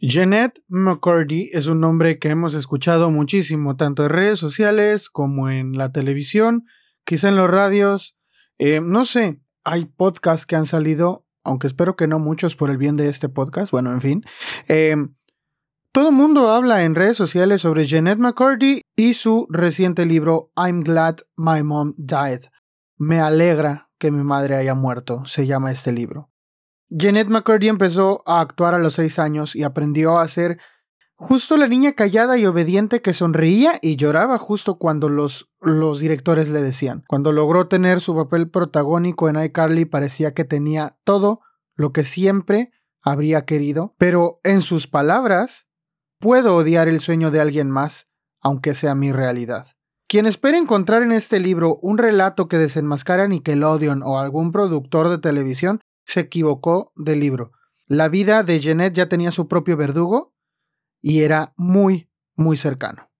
Jeanette McCurdy es un nombre que hemos escuchado muchísimo, tanto en redes sociales como en la televisión, quizá en los radios. Eh, no sé, hay podcasts que han salido, aunque espero que no muchos por el bien de este podcast. Bueno, en fin. Eh, todo el mundo habla en redes sociales sobre Jeanette McCurdy y su reciente libro I'm Glad My Mom Died. Me alegra que mi madre haya muerto, se llama este libro. Jeanette McCurdy empezó a actuar a los seis años y aprendió a ser justo la niña callada y obediente que sonreía y lloraba justo cuando los, los directores le decían. Cuando logró tener su papel protagónico en iCarly parecía que tenía todo lo que siempre habría querido, pero en sus palabras, puedo odiar el sueño de alguien más, aunque sea mi realidad. Quien espera encontrar en este libro un relato que desenmascara a Nickelodeon o algún productor de televisión se equivocó del libro. La vida de Jeanette ya tenía su propio verdugo y era muy, muy cercano.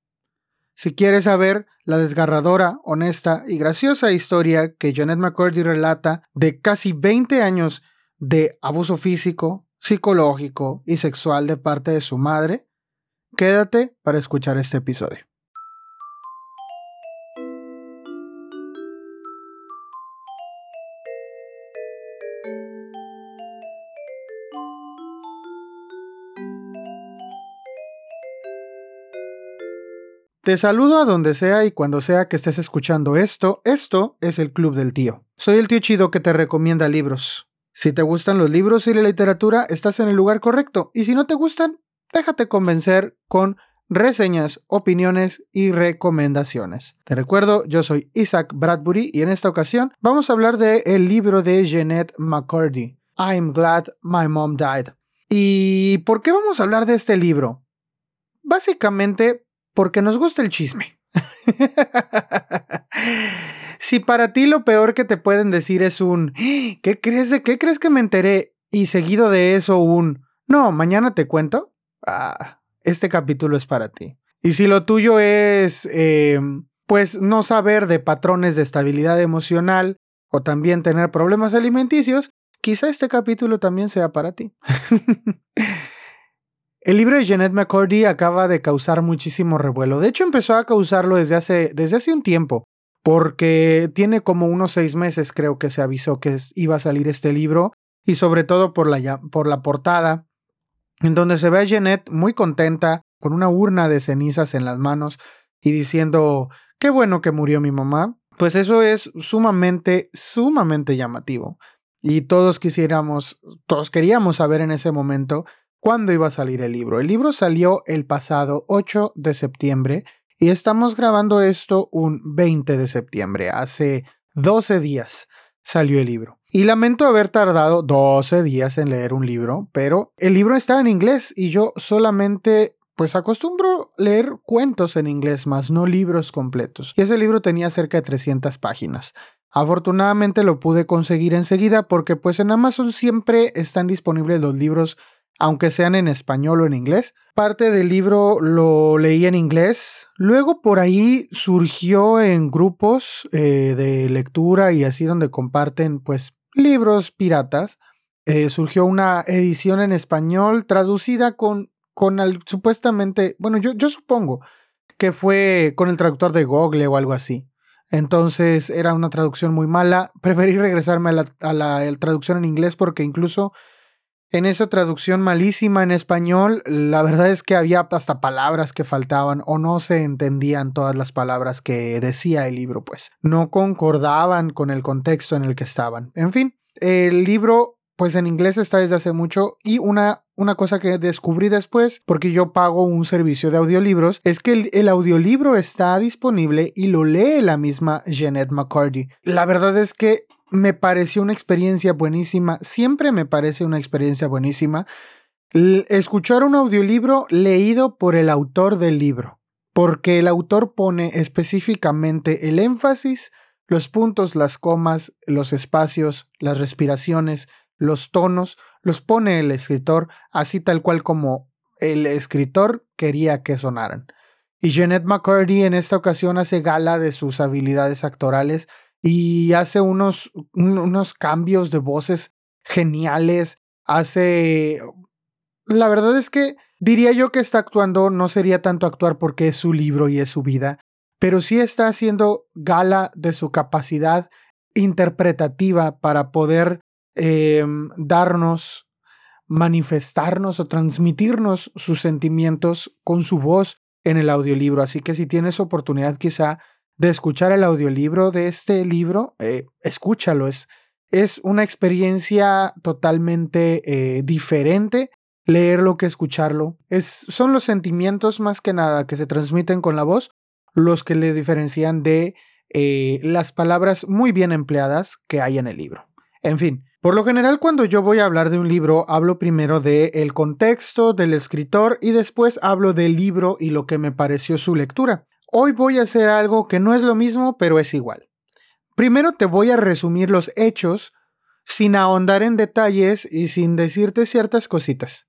Si quieres saber la desgarradora, honesta y graciosa historia que Jeanette McCurdy relata de casi 20 años de abuso físico, psicológico y sexual de parte de su madre, quédate para escuchar este episodio. Te saludo a donde sea y cuando sea que estés escuchando esto. Esto es el Club del Tío. Soy el tío chido que te recomienda libros. Si te gustan los libros y la literatura, estás en el lugar correcto. Y si no te gustan, déjate convencer con reseñas, opiniones y recomendaciones. Te recuerdo, yo soy Isaac Bradbury y en esta ocasión vamos a hablar del el libro de Jeanette McCurdy, I'm Glad My Mom Died. ¿Y por qué vamos a hablar de este libro? Básicamente porque nos gusta el chisme. si para ti lo peor que te pueden decir es un ¿qué crees de qué crees que me enteré? Y seguido de eso un no, mañana te cuento. Ah, este capítulo es para ti. Y si lo tuyo es em, pues no saber de patrones de estabilidad emocional o también tener problemas alimenticios, quizá este capítulo también sea para ti. El libro de Jeanette McCurdy acaba de causar muchísimo revuelo. De hecho, empezó a causarlo desde hace, desde hace un tiempo, porque tiene como unos seis meses creo que se avisó que iba a salir este libro, y sobre todo por la, por la portada, en donde se ve a Jeanette muy contenta, con una urna de cenizas en las manos, y diciendo, qué bueno que murió mi mamá. Pues eso es sumamente, sumamente llamativo. Y todos quisiéramos, todos queríamos saber en ese momento cuándo iba a salir el libro. El libro salió el pasado 8 de septiembre y estamos grabando esto un 20 de septiembre. Hace 12 días salió el libro. Y lamento haber tardado 12 días en leer un libro, pero el libro está en inglés y yo solamente pues acostumbro leer cuentos en inglés más, no libros completos. Y ese libro tenía cerca de 300 páginas. Afortunadamente lo pude conseguir enseguida porque pues en Amazon siempre están disponibles los libros aunque sean en español o en inglés. Parte del libro lo leí en inglés. Luego por ahí surgió en grupos eh, de lectura y así donde comparten pues libros piratas. Eh, surgió una edición en español traducida con, con supuestamente, bueno, yo, yo supongo que fue con el traductor de Google o algo así. Entonces era una traducción muy mala. Preferí regresarme a la, a la traducción en inglés porque incluso en esa traducción malísima en español, la verdad es que había hasta palabras que faltaban o no se entendían todas las palabras que decía el libro, pues no concordaban con el contexto en el que estaban. En fin, el libro pues en inglés está desde hace mucho y una, una cosa que descubrí después, porque yo pago un servicio de audiolibros, es que el, el, audiolibro está disponible y lo lee la misma Jeanette McCarty. La verdad es que me pareció una experiencia buenísima, siempre me parece una experiencia buenísima escuchar un audiolibro leído por el autor del libro, porque el autor pone específicamente el énfasis, los puntos, las comas, los espacios, las respiraciones, los tonos, los pone el escritor así tal cual como el escritor quería que sonaran. Y Jeanette McCurdy en esta ocasión hace gala de sus habilidades actorales y hace unos, unos cambios de voces geniales, hace la verdad es que diría yo que está actuando, no sería tanto actuar porque es su libro y es su vida, pero sí está haciendo gala de su capacidad interpretativa para poder em, darnos, manifestarnos o transmitirnos sus sentimientos con su voz en el audiolibro. Así que si tienes oportunidad quizá de escuchar el audiolibro de este libro, eh, escúchalo. Es, es una experiencia totalmente eh, diferente leerlo que escucharlo. Es, son los sentimientos más que nada que se transmiten con la voz los que le diferencian de eh, las palabras muy bien empleadas que hay en el libro. En fin, por lo general cuando yo voy a hablar de un libro, hablo primero del el contexto del escritor y después hablo del libro y lo que me pareció su lectura. Hoy voy a hacer algo que no es lo mismo, pero es igual. Primero te voy a resumir los hechos sin ahondar en detalles y sin decirte ciertas cositas.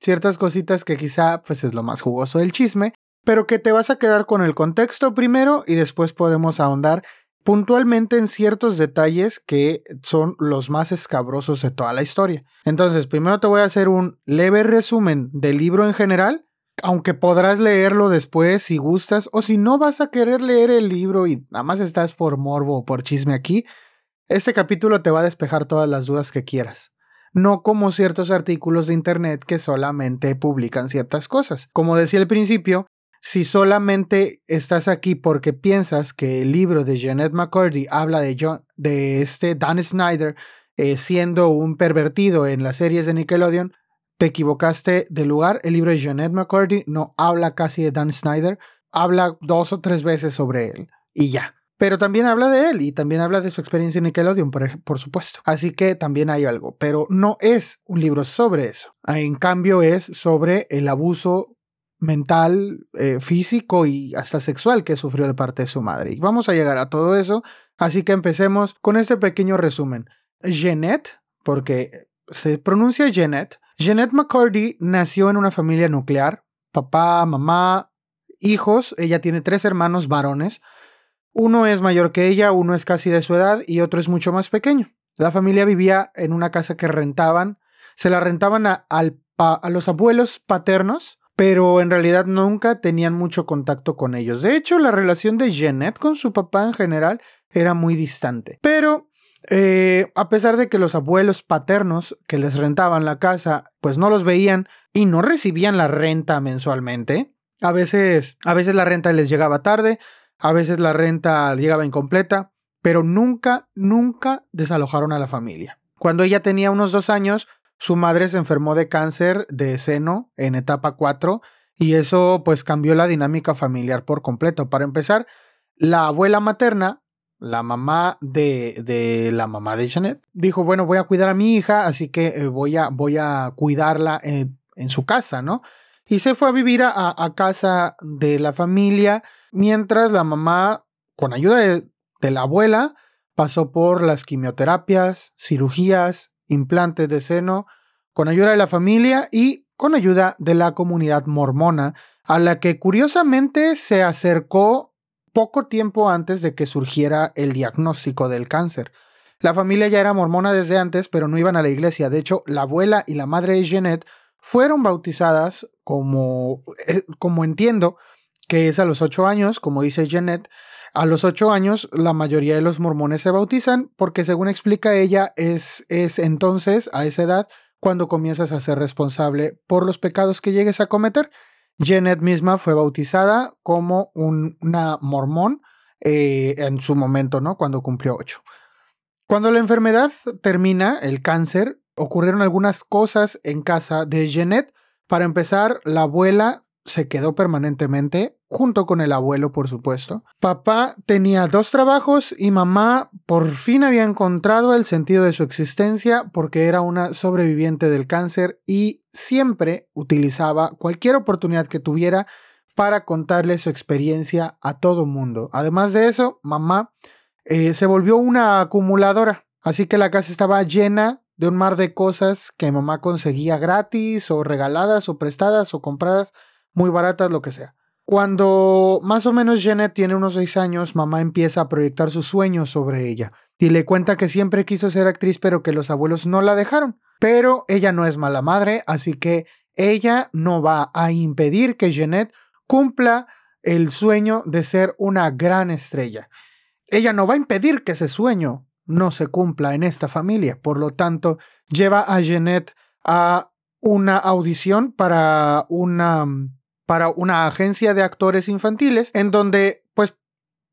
Ciertas cositas que quizá pues es lo más jugoso del chisme, pero que te vas a quedar con el contexto primero y después podemos ahondar puntualmente en ciertos detalles que son los más escabrosos de toda la historia. Entonces, primero te voy a hacer un leve resumen del libro en general, aunque podrás leerlo después si gustas, o si no vas a querer leer el libro y nada más estás por morbo o por chisme aquí, este capítulo te va a despejar todas las dudas que quieras no como ciertos artículos de Internet que solamente publican ciertas cosas. Como decía al principio, si solamente estás aquí porque piensas que el libro de Jeanette McCurdy habla de, John, de este Dan Snyder eh, siendo un pervertido en las series de Nickelodeon, te equivocaste de lugar. El libro de Jeanette McCurdy no habla casi de Dan Snyder, habla dos o tres veces sobre él y ya. Pero también habla de él y también habla de su experiencia en Nickelodeon, por, por, supuesto. Así que también hay algo, pero no es un libro sobre eso. En cambio es sobre el abuso mental, eh, físico y hasta sexual que sufrió de parte de su madre. Y vamos a llegar a todo eso, así que empecemos con este pequeño resumen. Jeanette, porque se pronuncia Jeanette, Jeanette McCurdy nació en una familia nuclear, papá, mamá, hijos, ella tiene tres hermanos varones, uno es mayor que ella, uno es casi de su edad y otro es mucho más pequeño. La familia vivía en una casa que rentaban, se la rentaban a, a los abuelos paternos pero en realidad nunca tenían mucho contacto con ellos. De hecho, la relación de Jeanette con su papá en general era muy distante. Pero eh, a pesar de que los abuelos paternos que les rentaban la casa, pues no los veían y no recibían la renta mensualmente, a veces, a veces la renta les llegaba tarde, a veces la renta llegaba incompleta, pero nunca, nunca desalojaron a la familia. Cuando ella tenía unos dos años, su madre se enfermó de cáncer de seno en etapa 4 y eso pues cambió la dinámica familiar por completo. Para empezar, la abuela materna, la mamá de, de la mamá de Janet, dijo, bueno, voy a cuidar a mi hija, así que eh, voy, a, voy a cuidarla en, en, su casa, ¿no? Y se fue a vivir a, a, casa de la familia, mientras la mamá, con ayuda de, de la abuela, pasó por las quimioterapias, cirugías, implantes de seno, con ayuda de la familia y con ayuda de la comunidad mormona, a la que curiosamente se acercó poco tiempo antes de que surgiera el diagnóstico del cáncer. La familia ya era mormona desde antes, pero no iban a la iglesia. De hecho, la abuela y la madre de Jeanette fueron bautizadas como, eh, como entiendo que es a los ocho años, como dice Jeanette, a los ocho años, la mayoría de los mormones se bautizan porque, según explica ella, es, es entonces, a esa edad, cuando comienzas a ser responsable por los pecados que llegues a cometer. Janet misma fue bautizada como una mormón eh, en su momento, ¿no? Cuando cumplió ocho. Cuando la enfermedad termina, el cáncer, ocurrieron algunas cosas en casa de Janet. Para empezar, la abuela se quedó permanentemente junto con el abuelo, por supuesto. Papá tenía dos trabajos y mamá por fin había encontrado el sentido de su existencia porque era una sobreviviente del cáncer y siempre utilizaba cualquier oportunidad que tuviera para contarle su experiencia a todo mundo. Además de eso, mamá eh, se volvió una acumuladora, así que la casa estaba llena de un mar de cosas que mamá conseguía gratis o regaladas o prestadas o compradas muy baratas, lo que sea. Cuando más o menos Janet tiene unos seis años, mamá empieza a proyectar sus sueños sobre ella y le cuenta que siempre quiso ser actriz pero que los abuelos no la dejaron. Pero ella no es mala madre, así que ella no va a impedir que Jeanette cumpla el sueño de ser una gran estrella. Ella no va a impedir que ese sueño no se cumpla en esta familia. Por lo tanto, lleva a Jeanette a una audición para una, para una agencia de actores infantiles en donde, pues,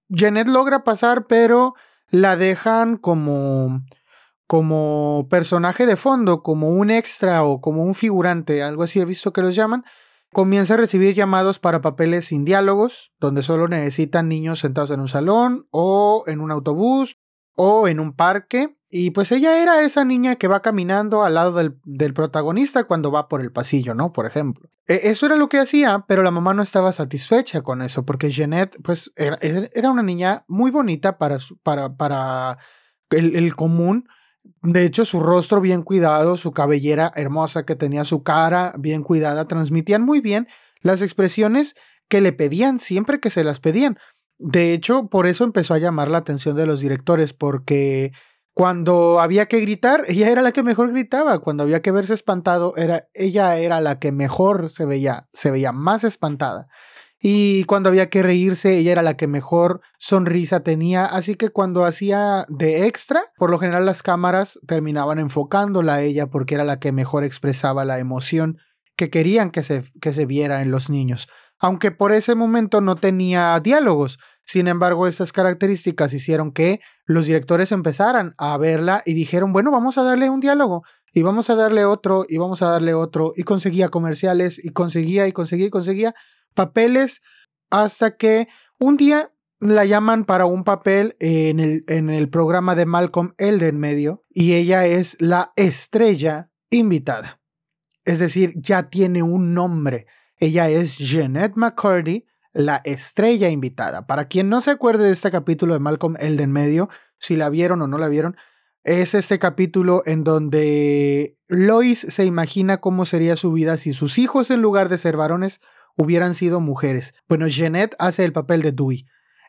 Jeanette logra pasar, pero la dejan como como personaje de fondo, como un extra o como un figurante, algo así he visto que los llaman, comienza a recibir llamados para papeles sin diálogos, donde solo necesitan niños sentados en un salón o en un autobús o en un parque. Y pues ella era esa niña que va caminando al lado del, protagonista cuando va por el pasillo, ¿no? Por ejemplo. E, eso era lo que hacía, pero la mamá no estaba satisfecha con eso, porque Jeanette, pues, era, una niña muy bonita para, para, para el, el común, de hecho, su rostro bien cuidado, su cabellera hermosa que tenía su cara bien cuidada, transmitían muy bien las expresiones que le pedían siempre que se las pedían. De hecho, por eso empezó a llamar la atención de los directores, porque cuando había que gritar, ella era la que mejor gritaba. Cuando había que verse espantado, era, ella era la que mejor se veía, se veía más espantada y cuando había que reírse, ella era la que mejor sonrisa tenía, así que cuando hacía de extra, por lo general las cámaras terminaban enfocándola a ella porque era la que mejor expresaba la emoción que querían que se, que se viera en los niños, aunque por ese momento no tenía diálogos. Sin embargo, estas características hicieron que los directores empezaran a verla y dijeron, bueno, vamos a darle un diálogo y vamos a darle otro y vamos a darle otro y conseguía comerciales y conseguía y conseguía y conseguía papeles hasta que un día la llaman para un papel en el, programa de Malcolm el de en medio y ella es la estrella invitada. Es decir, ya tiene un nombre. Ella es Jeanette McCurdy, la estrella invitada. Para quien no se acuerde de este capítulo de Malcolm el medio, si la vieron o no la vieron, es este capítulo en donde Lois se imagina cómo sería su vida si sus hijos en lugar de ser varones hubieran sido mujeres. Bueno, Jeanette hace el papel de Dewey.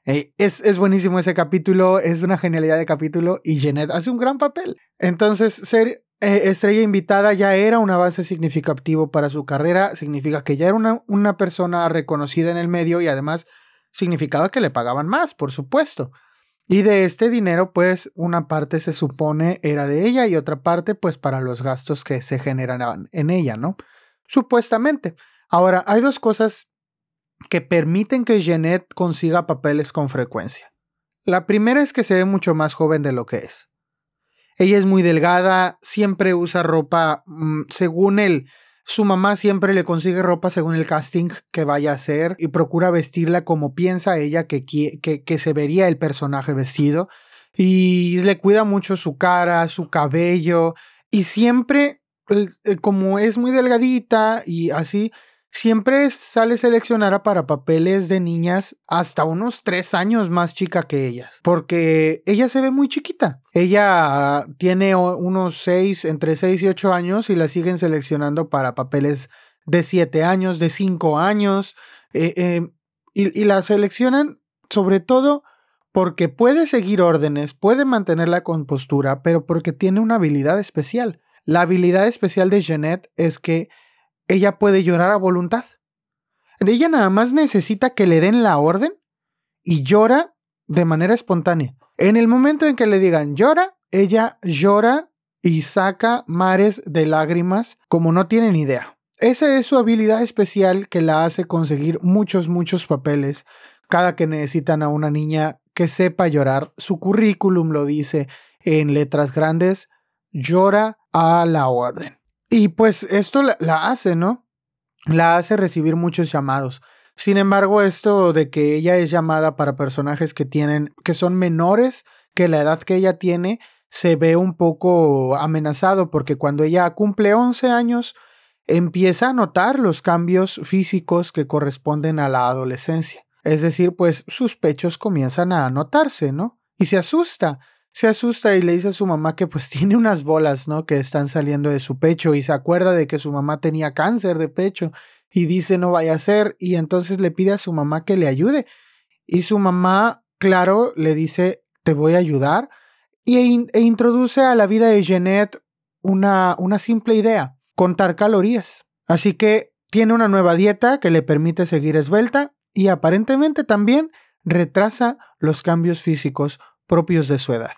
Eh, es, es, buenísimo ese capítulo, es una genialidad de capítulo y Jeanette hace un gran papel. Entonces, ser eh, estrella invitada ya era un avance significativo para su carrera, significa que ya era una, una persona reconocida en el medio y además significaba que le pagaban más, por supuesto. Y de este dinero, pues una parte se supone era de ella y otra parte, pues para los gastos que se generaban en ella, ¿no? Supuestamente. Ahora, hay dos cosas que permiten que Jeanette consiga papeles con frecuencia. La primera es que se ve mucho más joven de lo que es. Ella es muy delgada, siempre usa ropa mm, según él. Su mamá siempre le consigue ropa según el casting que vaya a hacer y procura vestirla como piensa ella que, que, que se vería el personaje vestido. Y le cuida mucho su cara, su cabello. Y siempre, eh, como es muy delgadita y así, siempre sale seleccionada para papeles de niñas hasta unos tres años más chica que ellas, porque ella se ve muy chiquita. Ella tiene unos seis, entre seis y ocho años y la siguen seleccionando para papeles de siete años, de cinco años, eh, eh, y, y la seleccionan sobre todo porque puede seguir órdenes, puede mantener la compostura, pero porque tiene una habilidad especial. La habilidad especial de Jeanette es que ella puede llorar a voluntad. Ella nada más necesita que le den la orden y llora de manera espontánea. En el momento en que le digan llora, ella llora y saca mares de lágrimas como no tienen idea. Esa es su habilidad especial que la hace conseguir muchos, muchos papeles cada que necesitan a una niña que sepa llorar. Su currículum lo dice en letras grandes, llora a la orden. Y pues esto la, hace, ¿no? La hace recibir muchos llamados. Sin embargo, esto de que ella es llamada para personajes que tienen, que son menores que la edad que ella tiene, se ve un poco amenazado porque cuando ella cumple 11 años, empieza a notar los cambios físicos que corresponden a la adolescencia. Es decir, pues sus pechos comienzan a notarse, ¿no? Y se asusta se asusta y le dice a su mamá que pues tiene unas bolas, ¿no? Que están saliendo de su pecho y se acuerda de que su mamá tenía cáncer de pecho y dice no vaya a ser y entonces le pide a su mamá que le ayude y su mamá, claro, le dice te voy a ayudar y, e introduce a la vida de Jeanette una, una simple idea, contar calorías. Así que tiene una nueva dieta que le permite seguir esbelta y aparentemente también retrasa los cambios físicos propios de su edad.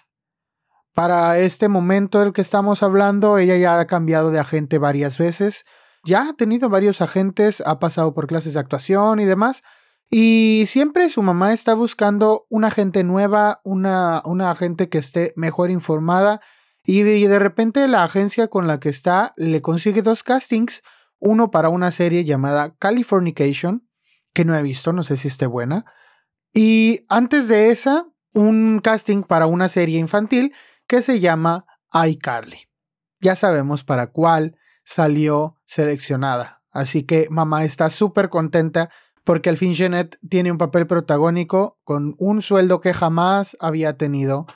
Para este momento del que estamos hablando, ella ya ha cambiado de agente varias veces, ya ha tenido varios agentes, ha pasado por clases de actuación y demás, y siempre su mamá está buscando una agente nueva, una, una agente que esté mejor informada, y de repente la agencia con la que está le consigue dos castings, uno para una serie llamada Californication, que no he visto, no sé si esté buena, y antes de esa, un casting para una serie infantil que se llama iCarly. Ya sabemos para cuál salió seleccionada. Así que mamá está súper contenta porque al fin Jeanette tiene un papel protagónico con un sueldo que jamás había tenido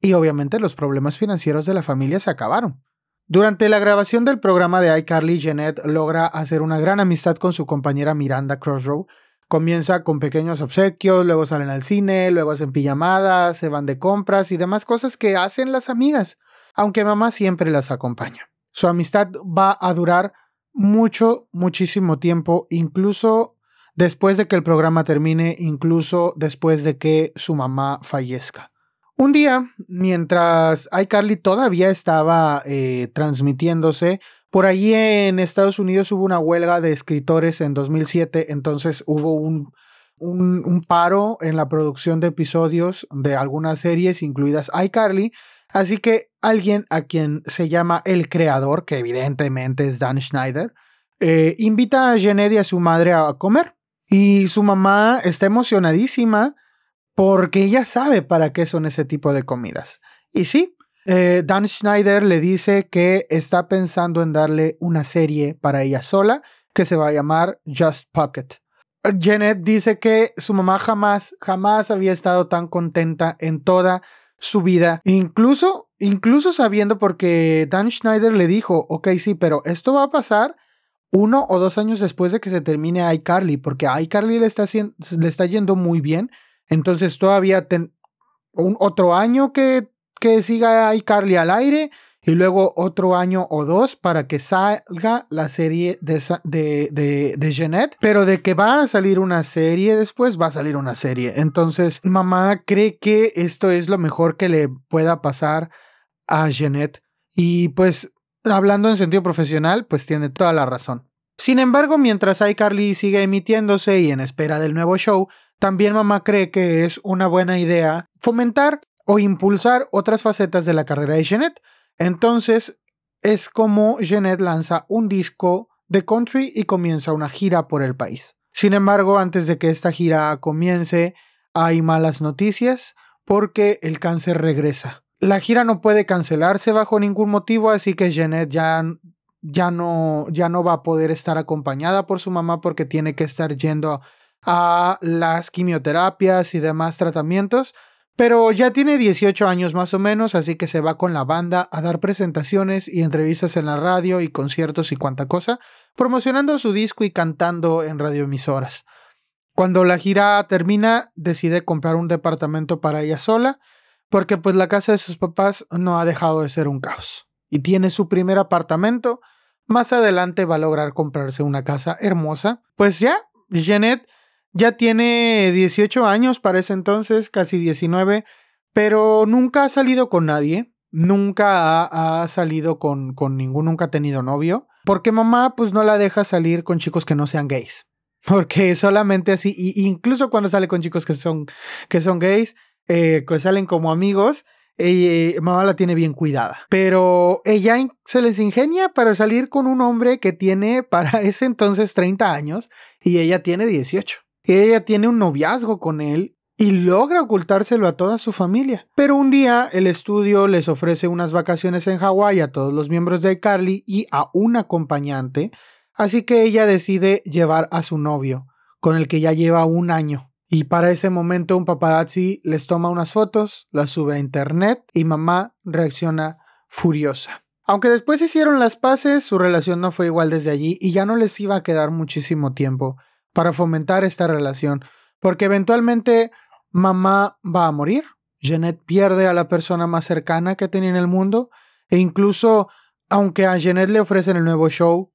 y obviamente los problemas financieros de la familia se acabaron. Durante la grabación del programa de iCarly, Jeanette logra hacer una gran amistad con su compañera Miranda Crossrow, Comienza con pequeños obsequios, luego salen al cine, luego hacen pijamadas, se van de compras y demás cosas que hacen las amigas, aunque mamá siempre las acompaña. Su amistad va a durar mucho, muchísimo tiempo, incluso después de que el programa termine, incluso después de que su mamá fallezca. Un día, mientras iCarly todavía estaba eh, transmitiéndose, por allí en Estados Unidos hubo una huelga de escritores en 2007, entonces hubo un, paro en la producción de episodios de algunas series, incluidas iCarly. Así que alguien a quien se llama el creador, que evidentemente es Dan Schneider, eh, invita a y a su madre a comer. Y su mamá está emocionadísima porque ella sabe para qué son ese tipo de comidas. Y sí, eh, Dan Schneider le dice que está pensando en darle una serie para ella sola que se va a llamar Just Pocket. Janet dice que su mamá jamás, jamás había estado tan contenta en toda su vida, incluso, incluso sabiendo porque Dan Schneider le dijo, ok, sí, pero esto va a pasar uno o dos años después de que se termine iCarly, porque iCarly le está, le está yendo muy bien, entonces todavía un otro año que que siga iCarly al aire y luego otro año o dos para que salga la serie de, de, de, Jeanette, pero de que va a salir una serie después, va a salir una serie. Entonces, mamá cree que esto es lo mejor que le pueda pasar a Jeanette. Y pues, hablando en sentido profesional, pues tiene toda la razón. Sin embargo, mientras iCarly sigue emitiéndose y en espera del nuevo show, también mamá cree que es una buena idea fomentar o impulsar otras facetas de la carrera de Jeanette. Entonces es como Jeanette lanza un disco de country y comienza una gira por el país. Sin embargo, antes de que esta gira comience, hay malas noticias porque el cáncer regresa. La gira no puede cancelarse bajo ningún motivo, así que Jeanette ya, ya, no, ya no va a poder estar acompañada por su mamá porque tiene que estar yendo a las quimioterapias y demás tratamientos. Pero ya tiene 18 años más o menos, así que se va con la banda a dar presentaciones y entrevistas en la radio y conciertos y cuanta cosa, promocionando su disco y cantando en radioemisoras. Cuando la gira termina, decide comprar un departamento para ella sola, porque pues la casa de sus papás no ha dejado de ser un caos. Y tiene su primer apartamento, más adelante va a lograr comprarse una casa hermosa. Pues ya, Jeanette ya tiene 18 años para ese entonces, casi 19, pero nunca ha salido con nadie. Nunca ha, salido con, con ningún, nunca ha tenido novio. Porque mamá pues no la deja salir con chicos que no sean gays. Porque solamente así, y incluso cuando sale con chicos que son, que son gays, eh, que salen como amigos, eh, mamá la tiene bien cuidada. Pero ella se les ingenia para salir con un hombre que tiene para ese entonces 30 años y ella tiene 18. Ella tiene un noviazgo con él y logra ocultárselo a toda su familia. Pero un día el estudio les ofrece unas vacaciones en Hawái a todos los miembros de Carly y a un acompañante, así que ella decide llevar a su novio, con el que ya lleva un año. Y para ese momento un paparazzi les toma unas fotos, las sube a internet y mamá reacciona furiosa. Aunque después hicieron las paces, su relación no fue igual desde allí y ya no les iba a quedar muchísimo tiempo para fomentar esta relación, porque eventualmente mamá va a morir, Jeanette pierde a la persona más cercana que tenía en el mundo, e incluso aunque a Jeanette le ofrecen el nuevo show,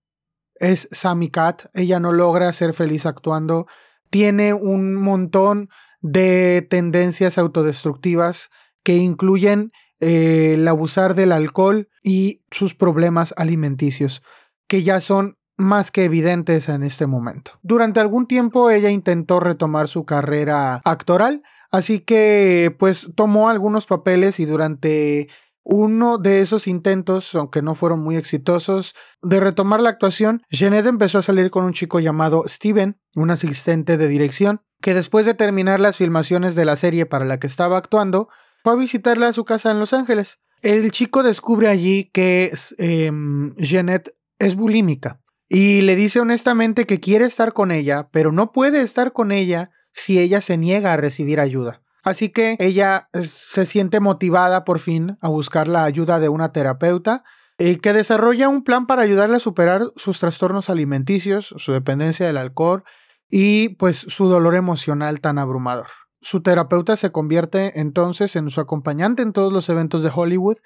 es Sammy Cat. Ella no logra ser feliz actuando. Tiene un montón de tendencias autodestructivas que incluyen eh, el abusar del alcohol y sus problemas alimenticios, que ya son más que evidentes en este momento. Durante algún tiempo ella intentó retomar su carrera actoral, así que pues tomó algunos papeles y durante uno de esos intentos, aunque no fueron muy exitosos, de retomar la actuación, Jeanette empezó a salir con un chico llamado Steven, un asistente de dirección, que después de terminar las filmaciones de la serie para la que estaba actuando, fue a visitarla a su casa en Los Ángeles. El chico descubre allí que eh, Jeanette es bulímica y le dice honestamente que quiere estar con ella, pero no puede estar con ella si ella se niega a recibir ayuda. Así que ella eh, se siente motivada por fin a buscar la ayuda de una terapeuta y que desarrolla un plan para ayudarle a superar sus trastornos alimenticios, su dependencia del alcohol y pues su dolor emocional tan abrumador. Su terapeuta se convierte entonces en su acompañante en todos los eventos de Hollywood,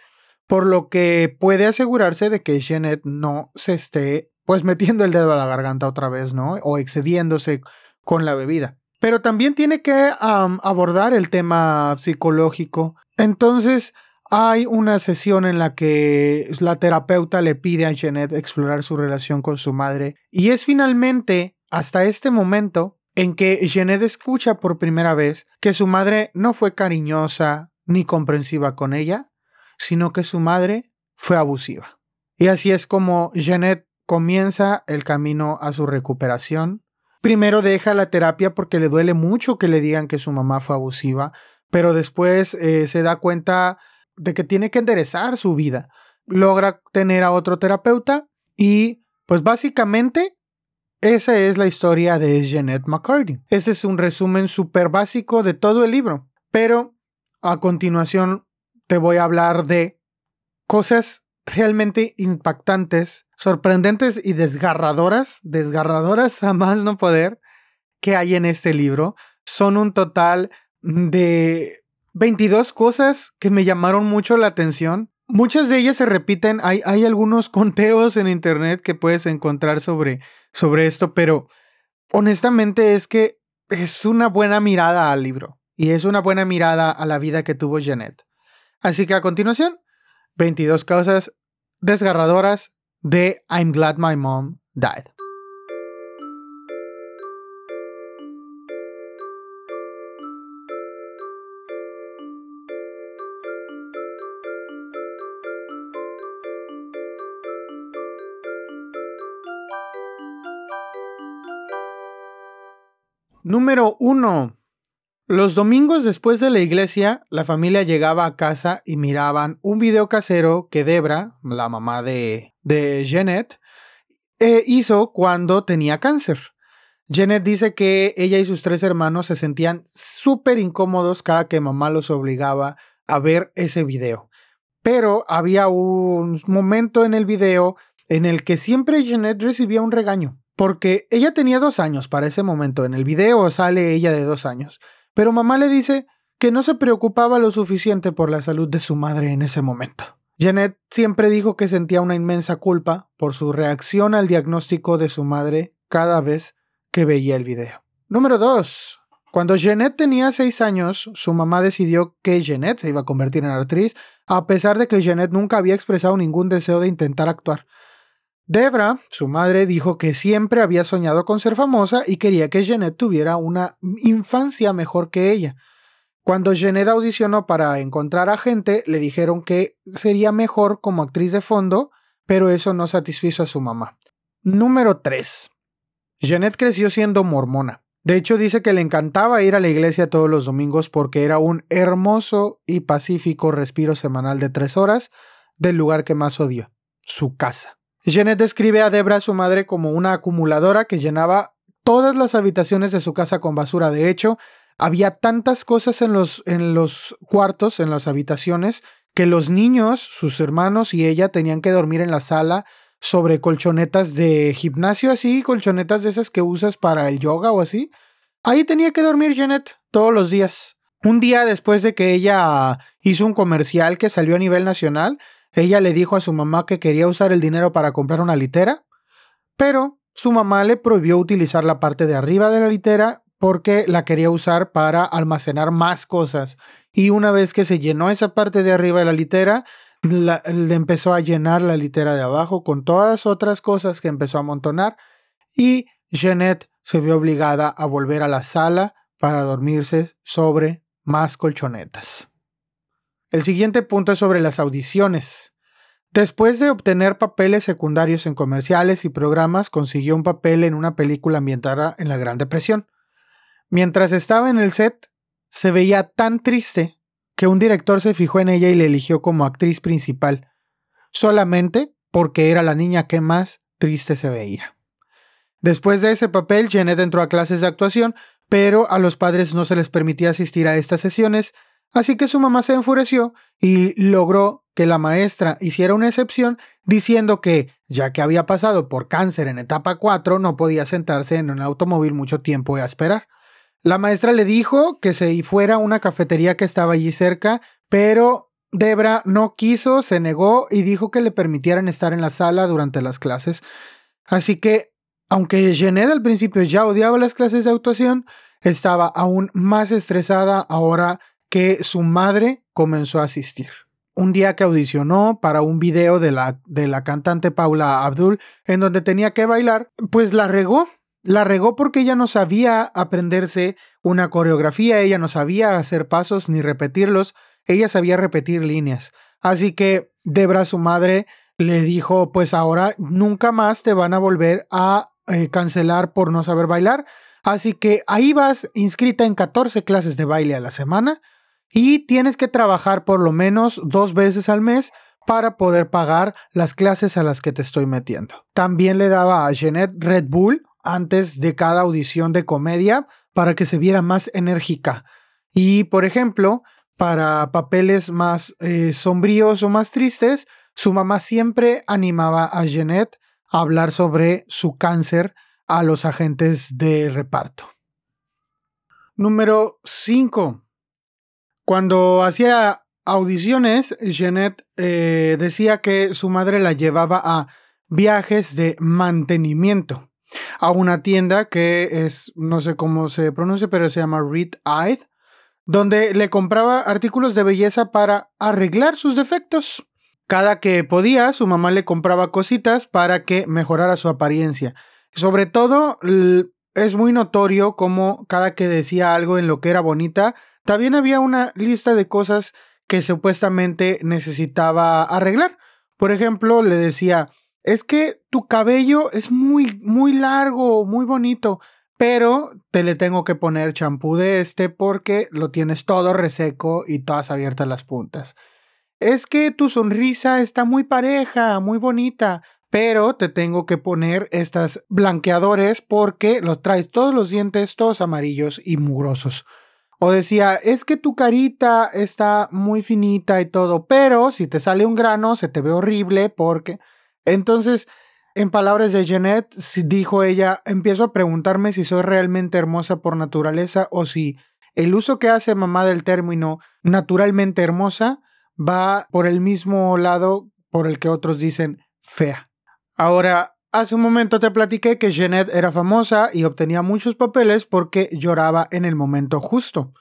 por lo que puede asegurarse de que Jeanette no se esté pues metiendo el dedo a la garganta otra vez, ¿no? O excediéndose con la bebida. Pero también tiene que abordar el tema psicológico. Entonces, hay una sesión en la que la terapeuta le pide a Jeanette explorar su relación con su madre. Y es finalmente, hasta este momento, en que Jeanette escucha por primera vez que su madre no fue cariñosa ni comprensiva con ella, sino que su madre fue abusiva. Y así es como Jeanette comienza el camino a su recuperación. Primero deja la terapia porque le duele mucho que le digan que su mamá fue abusiva, pero después eh, se da cuenta de que tiene que enderezar su vida. Logra tener a otro terapeuta y pues básicamente esa es la historia de Jeanette McCarthy. Este es un resumen súper básico de todo el libro, pero a continuación te voy a hablar de cosas realmente impactantes sorprendentes y desgarradoras, desgarradoras a más no poder, que hay en este libro. Son un total de 22 cosas que me llamaron mucho la atención. Muchas de ellas se repiten, hay, hay algunos conteos en internet que puedes encontrar sobre, sobre esto, pero honestamente es que es una buena mirada al libro y es una buena mirada a la vida que tuvo Janet. Así que a continuación, 22 cosas desgarradoras de I'm Glad My Mom Died. Número 1. Los domingos después de la iglesia, la familia llegaba a casa y miraban un video casero que Debra, la mamá de, de Jeanette, eh, hizo cuando tenía cáncer. Jeanette dice que ella y sus tres hermanos se sentían súper incómodos cada que mamá los obligaba a ver ese video. Pero había un momento en el video en el que siempre Jeanette recibía un regaño, porque ella tenía dos años para ese momento. En el video sale ella de dos años. Pero mamá le dice que no se preocupaba lo suficiente por la salud de su madre en ese momento. Janet siempre dijo que sentía una inmensa culpa por su reacción al diagnóstico de su madre cada vez que veía el video. Número 2. Cuando Jeanette tenía 6 años, su mamá decidió que Jeanette se iba a convertir en actriz, a pesar de que Jeanette nunca había expresado ningún deseo de intentar actuar. Debra, su madre, dijo que siempre había soñado con ser famosa y quería que Jeanette tuviera una infancia mejor que ella. Cuando Jeanette audicionó para encontrar a gente, le dijeron que sería mejor como actriz de fondo, pero eso no satisfizo a su mamá. Número 3. Jeanette creció siendo mormona. De hecho, dice que le encantaba ir a la iglesia todos los domingos porque era un hermoso y pacífico respiro semanal de tres horas del lugar que más odió, su casa. Jeanette describe a Debra, su madre, como una acumuladora que llenaba todas las habitaciones de su casa con basura. De hecho, había tantas cosas en los, en los cuartos, en las habitaciones, que los niños, sus hermanos y ella tenían que dormir en la sala sobre colchonetas de gimnasio, así, colchonetas de esas que usas para el yoga o así. Ahí tenía que dormir Janet todos los días. Un día después de que ella hizo un comercial que salió a nivel nacional, ella le dijo a su mamá que quería usar el dinero para comprar una litera, pero su mamá le prohibió utilizar la parte de arriba de la litera porque la quería usar para almacenar más cosas. Y una vez que se llenó esa parte de arriba de la litera, le empezó a llenar la litera de abajo con todas otras cosas que empezó a amontonar y Jeanette se vio obligada a volver a la sala para dormirse sobre más colchonetas. El siguiente punto es sobre las audiciones. Después de obtener papeles secundarios en comerciales y programas, consiguió un papel en una película ambientada en la Gran Depresión. Mientras estaba en el set, se veía tan triste que un director se fijó en ella y le eligió como actriz principal, solamente porque era la niña que más triste se veía. Después de ese papel, Janet entró a clases de actuación, pero a los padres no se les permitía asistir a estas sesiones, así que su mamá se enfureció y logró que la maestra hiciera una excepción diciendo que, ya que había pasado por cáncer en etapa 4, no podía sentarse en un automóvil mucho tiempo a esperar. La maestra le dijo que se fuera a una cafetería que estaba allí cerca, pero Debra no quiso, se negó y dijo que le permitieran estar en la sala durante las clases. Así que, aunque Jeanette al principio ya odiaba las clases de actuación, estaba aún más estresada ahora que su madre comenzó a asistir. Un día que audicionó para un video de la, de la cantante Paula Abdul en donde tenía que bailar, pues la regó la regó porque ella no sabía aprenderse una coreografía, ella no sabía hacer pasos ni repetirlos, ella sabía repetir líneas. Así que Debra, su madre, le dijo, pues ahora nunca más te van a volver a eh, cancelar por no saber bailar. Así que ahí vas inscrita en 14 clases de baile a la semana y tienes que trabajar por lo menos dos veces al mes para poder pagar las clases a las que te estoy metiendo. También le daba a Jeanette Red Bull, antes de cada audición de comedia para que se viera más enérgica. Y, por ejemplo, para papeles más eh, sombríos o más tristes, su mamá siempre animaba a Jeanette a hablar sobre su cáncer a los agentes de reparto. Número 5. Cuando hacía audiciones, Jeanette eh, decía que su madre la llevaba a viajes de mantenimiento a una tienda que es, no sé cómo se pronuncia, pero se llama Read Eyed, donde le compraba artículos de belleza para arreglar sus defectos. Cada que podía, su mamá le compraba cositas para que mejorara su apariencia. Sobre todo, es muy notorio como cada que decía algo en lo que era bonita, también había una lista de cosas que supuestamente necesitaba arreglar. Por ejemplo, le decía, es que tu cabello es muy, muy largo, muy bonito, pero te le tengo que poner champú de este porque lo tienes todo reseco y todas abiertas las puntas. Es que tu sonrisa está muy pareja, muy bonita, pero te tengo que poner estas blanqueadores porque los traes todos los dientes todos amarillos y mugrosos. O decía, es que tu carita está muy finita y todo, pero si te sale un grano se te ve horrible porque entonces, en palabras de Jeanette, dijo ella, empiezo a preguntarme si soy realmente hermosa por naturaleza o si el uso que hace mamá del término naturalmente hermosa va por el mismo lado por el que otros dicen fea. Ahora, hace un momento te platiqué que Jeanette era famosa y obtenía muchos papeles porque lloraba en el momento justo.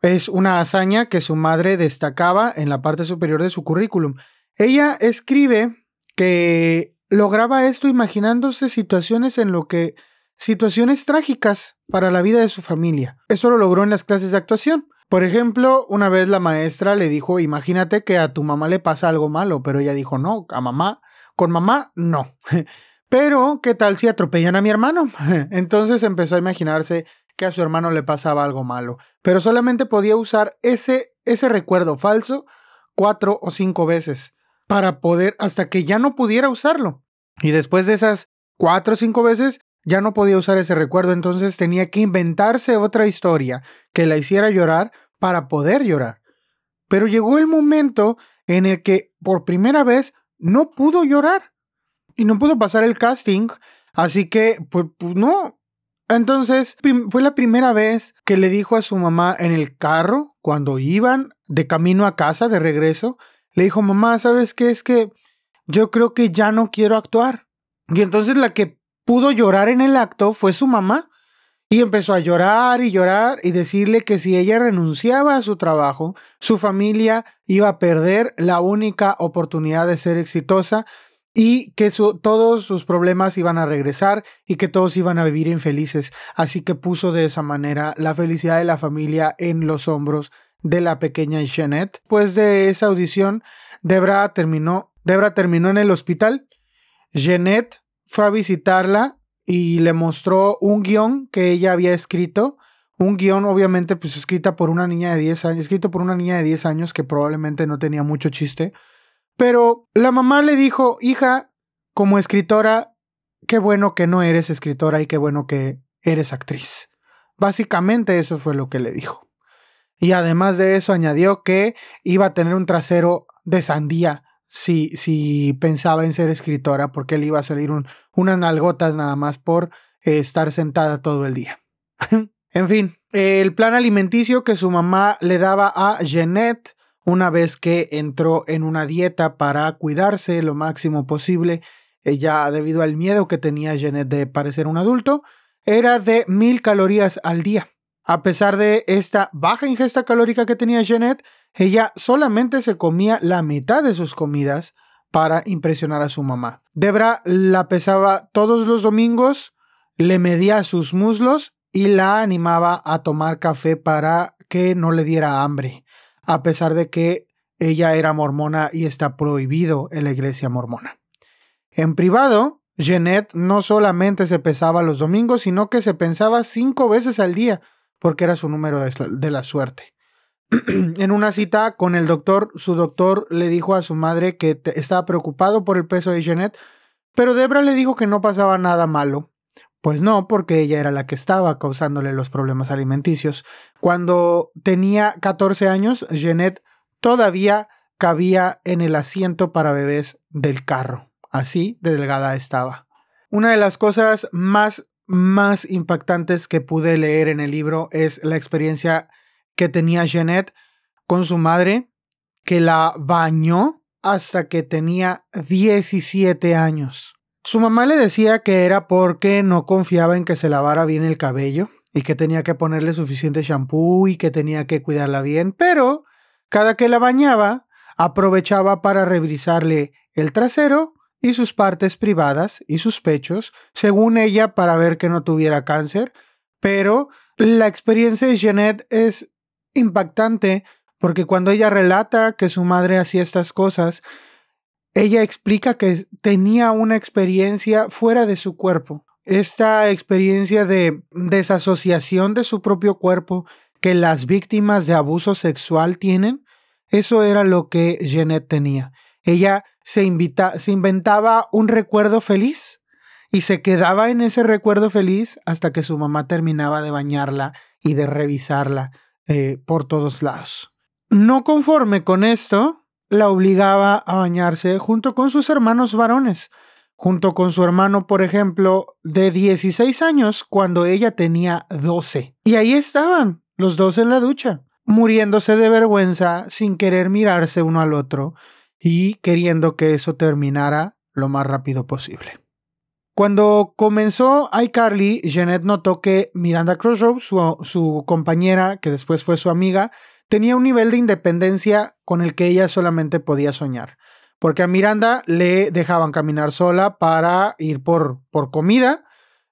Es una hazaña que su madre destacaba en la parte superior de su currículum. Ella escribe que lograba esto imaginándose situaciones en lo que situaciones trágicas para la vida de su familia. Esto lo logró en las clases de actuación. Por ejemplo, una vez la maestra le dijo, imagínate que a tu mamá le pasa algo malo, pero ella dijo, no, a mamá, con mamá, no. Pero, ¿qué tal si atropellan a mi hermano? Entonces empezó a imaginarse que a su hermano le pasaba algo malo, pero solamente podía usar ese, ese recuerdo falso cuatro o cinco veces para poder, hasta que ya no pudiera usarlo. Y después de esas cuatro o cinco veces, ya no podía usar ese recuerdo, entonces tenía que inventarse otra historia que la hiciera llorar para poder llorar. Pero llegó el momento en el que por primera vez no pudo llorar y no pudo pasar el casting, así que pues, pues no. Entonces fue la primera vez que le dijo a su mamá en el carro, cuando iban de camino a casa, de regreso, le dijo, mamá, ¿sabes qué? Es que yo creo que ya no quiero actuar. Y entonces la que pudo llorar en el acto fue su mamá. Y empezó a llorar y llorar y decirle que si ella renunciaba a su trabajo, su familia iba a perder la única oportunidad de ser exitosa y que todos sus problemas iban a regresar y que todos iban a vivir infelices. Así que puso de esa manera la felicidad de la familia en los hombros de la pequeña Jeanette. Pues de esa audición, Debra terminó, Debra terminó en el hospital. Jeanette fue a visitarla y le mostró un guion que ella había escrito. Un guion, obviamente, pues escrita por una niña de 10 años, escrito por una niña de 10 años que probablemente no tenía mucho chiste. Pero la mamá le dijo, hija, como escritora, qué bueno que no eres escritora y qué bueno que eres actriz. Básicamente eso fue lo que le dijo. Y además de eso añadió que iba a tener un trasero de sandía si, si pensaba en ser escritora, porque él iba a salir unas nalgotas nada más por eh, estar sentada todo el día. en fin, el plan alimenticio que su mamá le daba a Jeanette una vez que entró en una dieta para cuidarse lo máximo posible, ella debido al miedo que tenía Jeanette de parecer un adulto, era de mil calorías al día. A pesar de esta baja ingesta calórica que tenía Jeanette, ella solamente se comía la mitad de sus comidas para impresionar a su mamá. Debra la pesaba todos los domingos, le medía sus muslos y la animaba a tomar café para que no le diera hambre, a pesar de que ella era mormona y está prohibido en la iglesia mormona. En privado, Jeanette no solamente se pesaba los domingos, sino que se pensaba cinco veces al día, porque era su número de la suerte. en una cita con el doctor, su doctor le dijo a su madre que estaba preocupado por el peso de Jeanette, pero Debra le dijo que no pasaba nada malo. Pues no, porque ella era la que estaba causándole los problemas alimenticios. Cuando tenía 14 años, Jeanette todavía cabía en el asiento para bebés del carro. Así de delgada estaba. Una de las cosas más, más impactantes que pude leer en el libro es la experiencia que tenía Jeanette con su madre, que la bañó hasta que tenía 17 años. Su mamá le decía que era porque no confiaba en que se lavara bien el cabello y que tenía que ponerle suficiente shampoo y que tenía que cuidarla bien, pero cada que la bañaba aprovechaba para revisarle el trasero y sus partes privadas y sus pechos, según ella, para ver que no tuviera cáncer. Pero la experiencia de Jeanette es impactante porque cuando ella relata que su madre hacía estas cosas, ella explica que tenía una experiencia fuera de su cuerpo, esta experiencia de desasociación de su propio cuerpo que las víctimas de abuso sexual tienen, eso era lo que Jeanette tenía. Ella se, se inventaba un recuerdo feliz y se quedaba en ese recuerdo feliz hasta que su mamá terminaba de bañarla y de revisarla eh, por todos lados. No conforme con esto, la obligaba a bañarse junto con sus hermanos varones, junto con su hermano, por ejemplo, de 16 años cuando ella tenía 12. Y ahí estaban, los dos en la ducha, muriéndose de vergüenza, sin querer mirarse uno al otro y queriendo que eso terminara lo más rápido posible. Cuando comenzó iCarly, Jeanette notó que Miranda Crossroads, su, su, compañera, que después fue su amiga, tenía un nivel de independencia con el que ella solamente podía soñar. Porque a Miranda le dejaban caminar sola para ir por, por comida,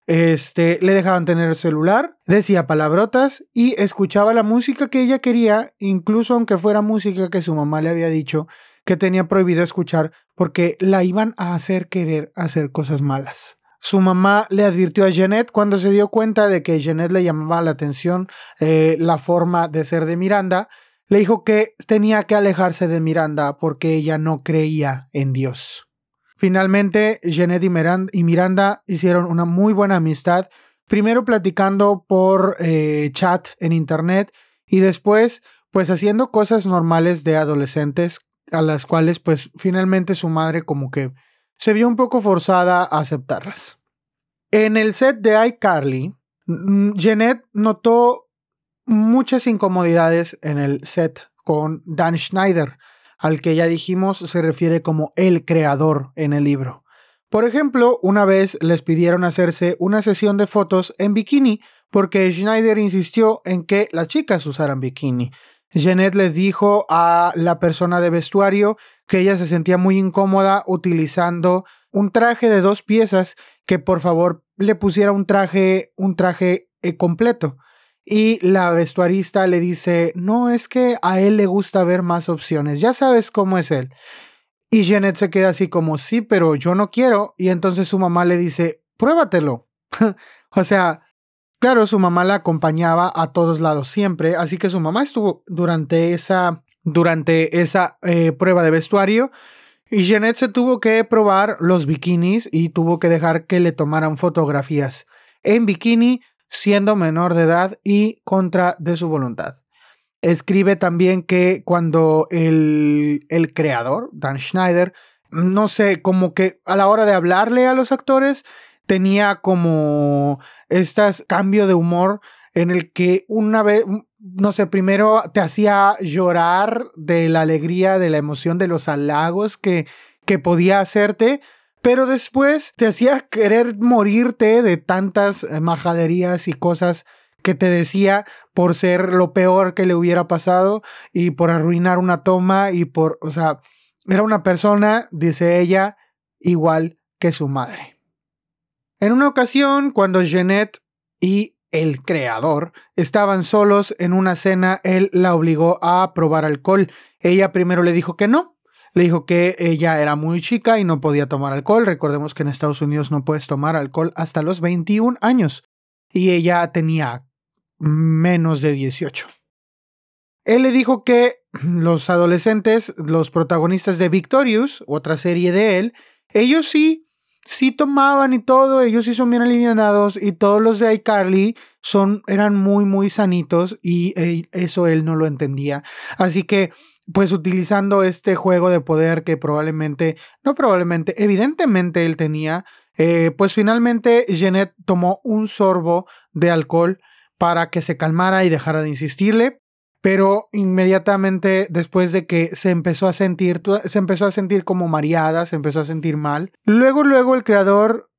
este, le dejaban tener celular, decía palabrotas y escuchaba la música que ella quería, incluso aunque fuera música que su mamá le había dicho que tenía prohibido escuchar porque la iban a hacer querer hacer cosas malas. Su mamá le advirtió a Jeanette cuando se dio cuenta de que Jeanette le llamaba la atención eh, la forma de ser de Miranda. Le dijo que tenía que alejarse de Miranda porque ella no creía en Dios. Finalmente, Jeanette y Miranda, hicieron una muy buena amistad, primero platicando por eh, chat en internet y después pues haciendo cosas normales de adolescentes a las cuales pues finalmente su madre como que se vio un poco forzada a aceptarlas. En el set de iCarly, Jeanette notó muchas incomodidades en el set con Dan Schneider, al que ya dijimos se refiere como el creador en el libro, Por ejemplo, una vez les pidieron hacerse una sesión de fotos en bikini porque Schneider insistió en que las chicas usaran bikini. Jeanette le dijo a la persona de vestuario que ella se sentía muy incómoda utilizando un traje de dos piezas, que por favor le pusiera un traje, un traje eh, completo. Y la vestuarista le dice, no, es que a él le gusta ver más opciones, ya sabes cómo es él. Y Jeanette se queda así como, sí, pero yo no quiero. Y entonces su mamá le dice, pruébatelo. o sea, claro, su mamá la acompañaba a todos lados siempre, así que su mamá estuvo durante esa, durante esa eh, prueba de vestuario. Y Jeanette se tuvo que probar los bikinis y tuvo que dejar que le tomaran fotografías en bikini, siendo menor de edad y contra de su voluntad. Escribe también que cuando el, el creador, Dan Schneider, no sé, como que a la hora de hablarle a los actores, tenía como este cambio de humor en el que una vez, no sé, primero te hacía llorar de la alegría, de la emoción, de los halagos que, que podía hacerte, pero después te hacía querer morirte de tantas majaderías y cosas que te decía por ser lo peor que le hubiera pasado y por arruinar una toma y por, o sea, era una persona, dice ella, igual que su madre. En una ocasión, cuando Jeanette y el creador estaban solos en una cena, él la obligó a probar alcohol. Ella primero le dijo que no, le dijo que ella era muy chica y no podía tomar alcohol. Recordemos que en Estados Unidos no puedes tomar alcohol hasta los 21 años. Y ella tenía menos de 18. Él le dijo que los adolescentes, los protagonistas de Victorious, otra serie de él, ellos sí, sí tomaban y todo, ellos sí son bien alineados y todos los de iCarly son, eran muy, muy sanitos y eso él no lo entendía. Así que, pues utilizando este juego de poder que probablemente, no probablemente, evidentemente él tenía, eh, pues finalmente Jeanette tomó un sorbo de alcohol para que se calmara y dejara de insistirle, pero inmediatamente después de que se empezó a sentir, se empezó a sentir como mareada, se empezó a sentir mal. Luego, luego el creador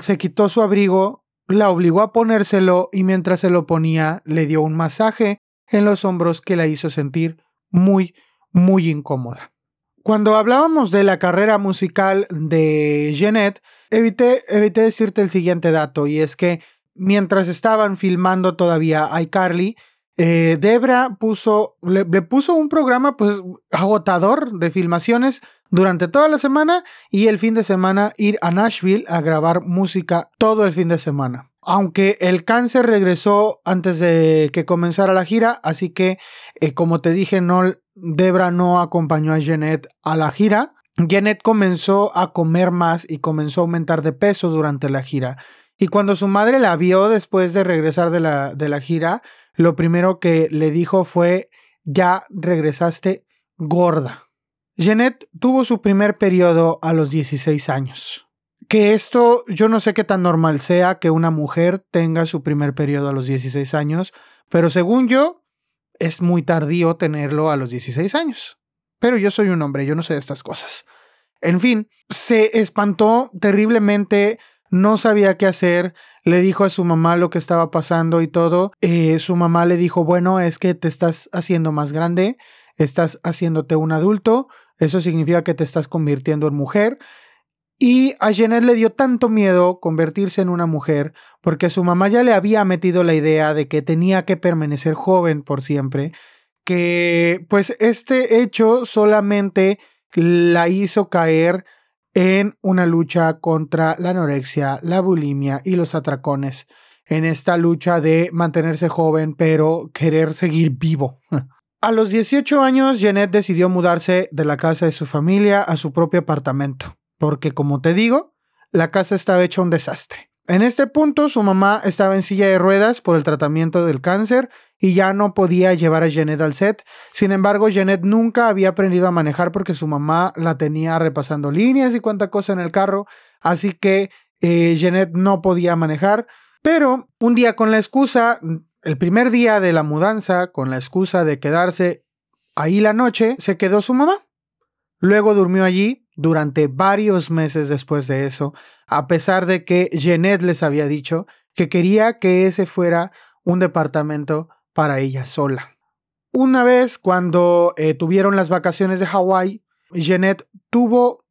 se quitó su abrigo, la obligó a ponérselo y mientras se lo ponía le dio un masaje en los hombros que la hizo sentir muy, muy incómoda. Cuando hablábamos de la carrera musical de Jeanette, evité, evité decirte el siguiente dato y es que mientras estaban filmando todavía iCarly, eh, Debra puso, le, puso un programa pues agotador de filmaciones durante toda la semana y el fin de semana ir a Nashville a grabar música todo el fin de semana. Aunque el cáncer regresó antes de que comenzara la gira, así que eh, como te dije, no, Debra no acompañó a Jeanette a la gira. Jeanette comenzó a comer más y comenzó a aumentar de peso durante la gira. Y cuando su madre la vio después de regresar de la, de la gira, lo primero que le dijo fue, ya regresaste gorda. Jeanette tuvo su primer periodo a los 16 años. Que esto yo no sé qué tan normal sea que una mujer tenga su primer periodo a los 16 años, pero según yo, es muy tardío tenerlo a los 16 años. Pero yo soy un hombre, yo no sé estas cosas. En fin, se espantó terriblemente no sabía qué hacer, le dijo a su mamá lo que estaba pasando y todo. Eh, su mamá le dijo, bueno, es que te estás haciendo más grande, estás haciéndote un adulto, eso significa que te estás convirtiendo en mujer. Y a Jeanette le dio tanto miedo convertirse en una mujer, porque su mamá ya le había metido la idea de que tenía que permanecer joven por siempre, que pues este hecho solamente la hizo caer en una lucha contra la anorexia, la bulimia y los atracones, en esta lucha de mantenerse joven pero querer seguir vivo. A los 18 años, Jeanette decidió mudarse de la casa de su familia a su propio apartamento, porque como te digo, la casa estaba hecha un desastre. En este punto, su mamá estaba en silla de ruedas por el tratamiento del cáncer y ya no podía llevar a Janet al set. Sin embargo, Janet nunca había aprendido a manejar porque su mamá la tenía repasando líneas y cuánta cosa en el carro, así que eh, Janet no podía manejar. Pero un día con la excusa, el primer día de la mudanza, con la excusa de quedarse ahí la noche, se quedó su mamá. Luego durmió allí durante varios meses después de eso, a pesar de que Jeanette les había dicho que quería que ese fuera un departamento para ella sola. Una vez cuando eh, tuvieron las vacaciones de Hawái, Jeanette tuvo,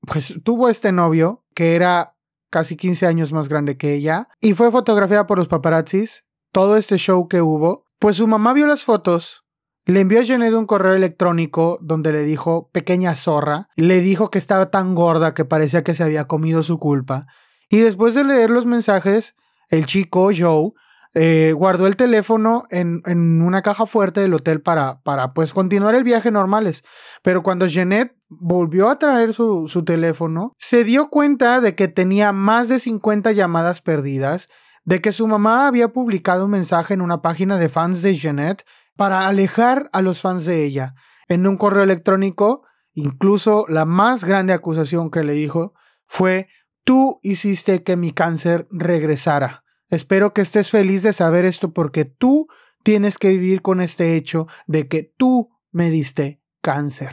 pues, tuvo este novio que era casi 15 años más grande que ella y fue fotografiada por los paparazzis. Todo este show que hubo, pues su mamá vio las fotos le envió a Janet un correo electrónico donde le dijo, pequeña zorra, le dijo que estaba tan gorda que parecía que se había comido su culpa. Y después de leer los mensajes, el chico, Joe, eh, guardó el teléfono en, en, una caja fuerte del hotel para, para pues continuar el viaje normales. Pero cuando Jeanette volvió a traer su, su teléfono, se dio cuenta de que tenía más de 50 llamadas perdidas, de que su mamá había publicado un mensaje en una página de fans de Jeanette para alejar a los fans de ella. En un correo electrónico, incluso la más grande acusación que le dijo fue, tú hiciste que mi cáncer regresara. Espero que estés feliz de saber esto porque tú tienes que vivir con este hecho de que tú me diste cáncer.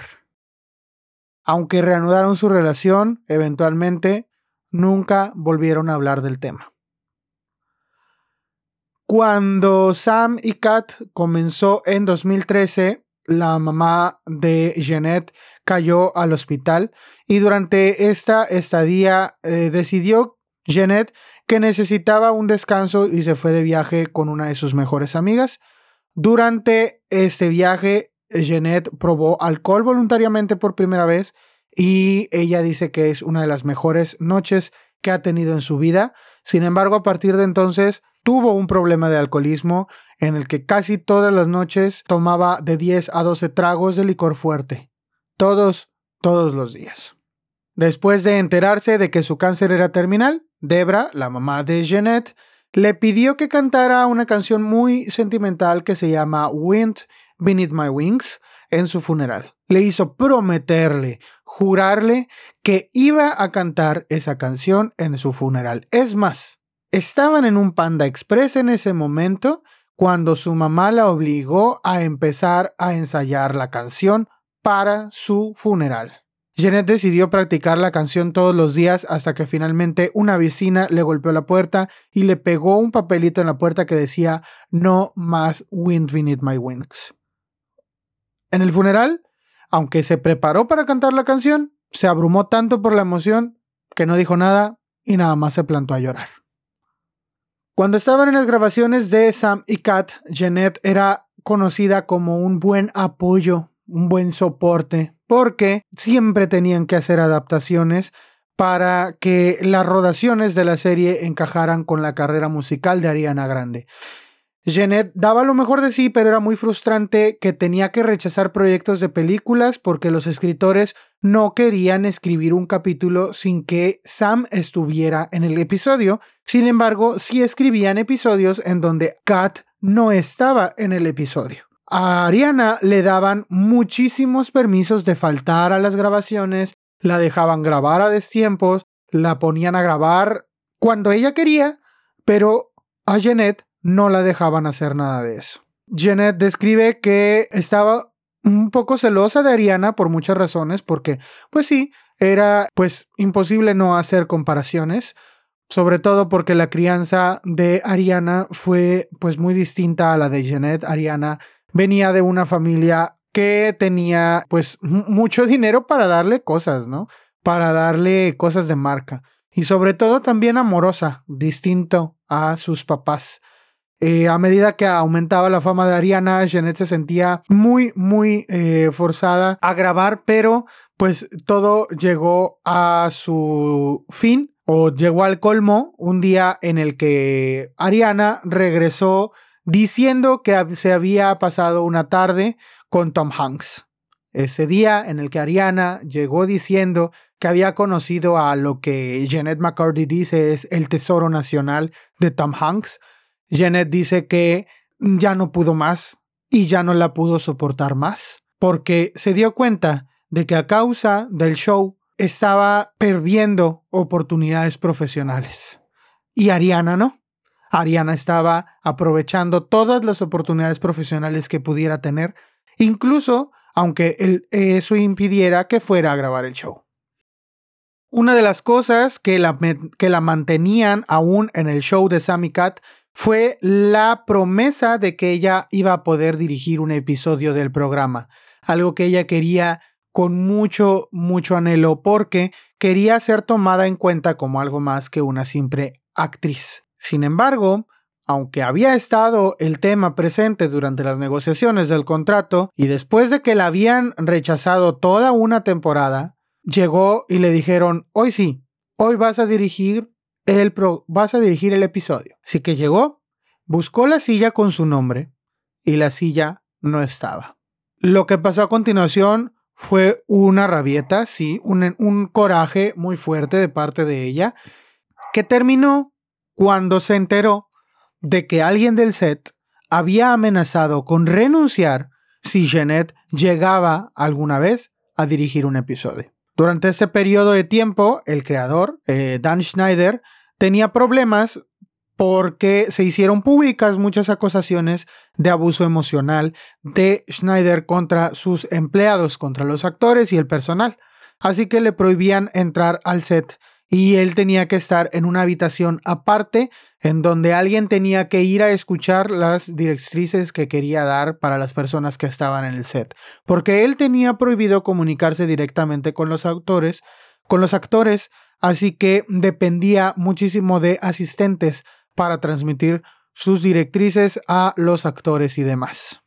Aunque reanudaron su relación, eventualmente nunca volvieron a hablar del tema. Cuando Sam y Kat comenzó en 2013, la mamá de Jeanette cayó al hospital y durante esta estadía eh, decidió Jeanette que necesitaba un descanso y se fue de viaje con una de sus mejores amigas. Durante este viaje, Jeanette probó alcohol voluntariamente por primera vez y ella dice que es una de las mejores noches que ha tenido en su vida. Sin embargo, a partir de entonces tuvo un problema de alcoholismo en el que casi todas las noches tomaba de 10 a 12 tragos de licor fuerte. Todos, todos los días. Después de enterarse de que su cáncer era terminal, Debra, la mamá de Jeanette, le pidió que cantara una canción muy sentimental que se llama Wind Beneath My Wings en su funeral. Le hizo prometerle, jurarle que iba a cantar esa canción en su funeral. Es más, Estaban en un Panda Express en ese momento cuando su mamá la obligó a empezar a ensayar la canción para su funeral. Jeanette decidió practicar la canción todos los días hasta que finalmente una vecina le golpeó la puerta y le pegó un papelito en la puerta que decía No más Wind Beneath My Wings. En el funeral, aunque se preparó para cantar la canción, se abrumó tanto por la emoción que no dijo nada y nada más se plantó a llorar. Cuando estaban en las grabaciones de Sam y Kat, Jeanette era conocida como un buen apoyo, un buen soporte, porque siempre tenían que hacer adaptaciones para que las rodaciones de la serie encajaran con la carrera musical de Ariana Grande. Jeanette daba lo mejor de sí, pero era muy frustrante que tenía que rechazar proyectos de películas porque los escritores no querían escribir un capítulo sin que Sam estuviera en el episodio. Sin embargo, sí escribían episodios en donde Kat no estaba en el episodio. A Ariana le daban muchísimos permisos de faltar a las grabaciones, la dejaban grabar a destiempos, la ponían a grabar cuando ella quería, pero a Jeanette no la dejaban hacer nada de eso. Jeanette describe que estaba un poco celosa de Ariana por muchas razones, porque, pues sí, era pues imposible no hacer comparaciones, sobre todo porque la crianza de Ariana fue pues muy distinta a la de Jeanette. Ariana venía de una familia que tenía pues mucho dinero para darle cosas, ¿no? Para darle cosas de marca. Y sobre todo también amorosa, distinto a sus papás. Eh, a medida que aumentaba la fama de Ariana, Jeanette se sentía muy, muy eh, forzada a grabar, pero pues todo llegó a su fin o llegó al colmo un día en el que Ariana regresó diciendo que se había pasado una tarde con Tom Hanks. Ese día en el que Ariana llegó diciendo que había conocido a lo que Jeanette McCarthy dice es el tesoro nacional de Tom Hanks, Janet dice que ya no pudo más y ya no la pudo soportar más, porque se dio cuenta de que a causa del show estaba perdiendo oportunidades profesionales. Y Ariana no. Ariana estaba aprovechando todas las oportunidades profesionales que pudiera tener, incluso aunque eso impidiera que fuera a grabar el show. Una de las cosas que la, que la mantenían aún en el show de Sammy Cat fue la promesa de que ella iba a poder dirigir un episodio del programa, algo que ella quería con mucho, mucho anhelo porque quería ser tomada en cuenta como algo más que una simple actriz. Sin embargo, aunque había estado el tema presente durante las negociaciones del contrato y después de que la habían rechazado toda una temporada, llegó y le dijeron, hoy sí, hoy vas a dirigir el, vas a dirigir el episodio. Así que llegó, buscó la silla con su nombre y la silla no estaba. Lo que pasó a continuación fue una rabieta, sí, un, un coraje muy fuerte de parte de ella, que terminó cuando se enteró de que alguien del set había amenazado con renunciar si Jeanette llegaba alguna vez a dirigir un episodio. Durante ese periodo de tiempo, el creador, eh, Dan Schneider, tenía problemas porque se hicieron públicas muchas acusaciones de abuso emocional de Schneider contra sus empleados, contra los actores y el personal. Así que le prohibían entrar al set y él tenía que estar en una habitación aparte en donde alguien tenía que ir a escuchar las directrices que quería dar para las personas que estaban en el set, porque él tenía prohibido comunicarse directamente con los con los actores, así que dependía muchísimo de asistentes para transmitir sus directrices a los actores y demás.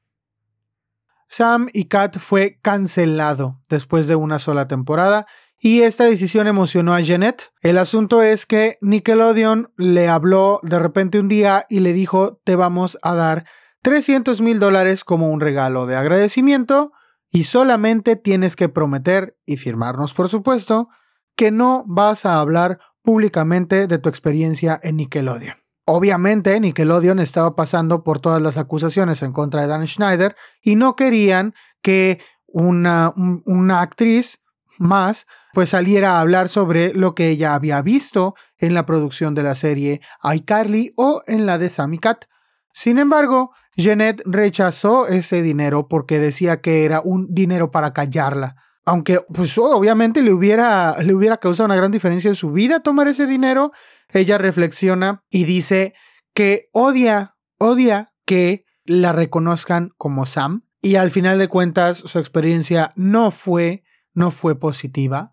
Sam y Kat fue cancelado después de una sola temporada y esta decisión emocionó a Jeanette. El asunto es que Nickelodeon le habló de repente un día y le dijo, te vamos a dar 300 mil dólares como un regalo de agradecimiento y solamente tienes que prometer y firmarnos, por supuesto, que no vas a hablar públicamente de tu experiencia en Nickelodeon. Obviamente, Nickelodeon estaba pasando por todas las acusaciones en contra de Dan Schneider y no querían que una, una actriz más pues saliera a hablar sobre lo que ella había visto en la producción de la serie iCarly o en la de Sammy Cat. Sin embargo, Jeanette rechazó ese dinero porque decía que era un dinero para callarla. Aunque, pues obviamente le hubiera, le hubiera causado una gran diferencia en su vida tomar ese dinero, ella reflexiona y dice que odia, odia que la reconozcan como Sam. Y al final de cuentas, su experiencia no fue, no fue positiva.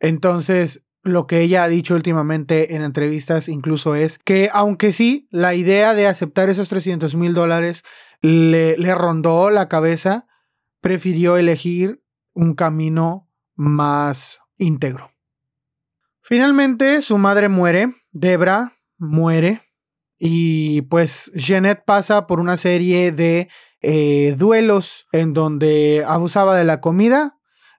Entonces, lo que ella ha dicho últimamente en entrevistas incluso es que aunque sí, la idea de aceptar esos 300 mil dólares le, rondó la cabeza, prefirió elegir un camino más íntegro. Finalmente, su madre muere, Debra muere, y pues Jeanette pasa por una serie de eh, duelos en donde abusaba de la comida,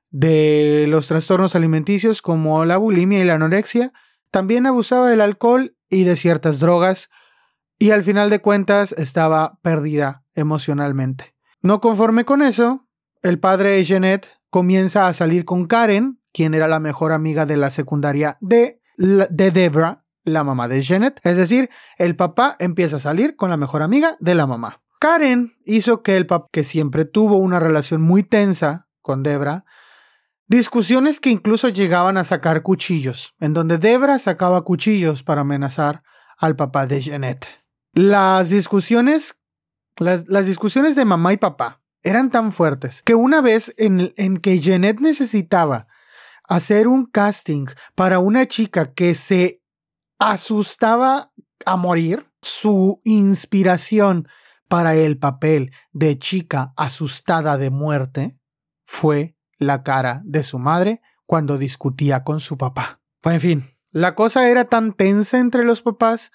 de los trastornos alimenticios como la bulimia y la anorexia, también abusaba del alcohol y de ciertas drogas, y al final de cuentas estaba perdida emocionalmente. No conforme con eso, el padre de Jeanette comienza a salir con Karen, quien era la mejor amiga de la secundaria de, de Debra, la mamá de Jeanette. Es decir, el papá empieza a salir con la mejor amiga de la mamá. Karen hizo que el papá, que siempre tuvo una relación muy tensa con Debra, Discusiones que incluso llegaban a sacar cuchillos, en donde Debra sacaba cuchillos para amenazar al papá de Jeanette. Las discusiones, las, discusiones de mamá y papá eran tan fuertes que una vez en, en que Jeanette necesitaba hacer un casting para una chica que se asustaba a morir, su inspiración para el papel de chica asustada de muerte fue la cara de su madre cuando discutía con su papá. Pues, en fin, la cosa era tan tensa entre los papás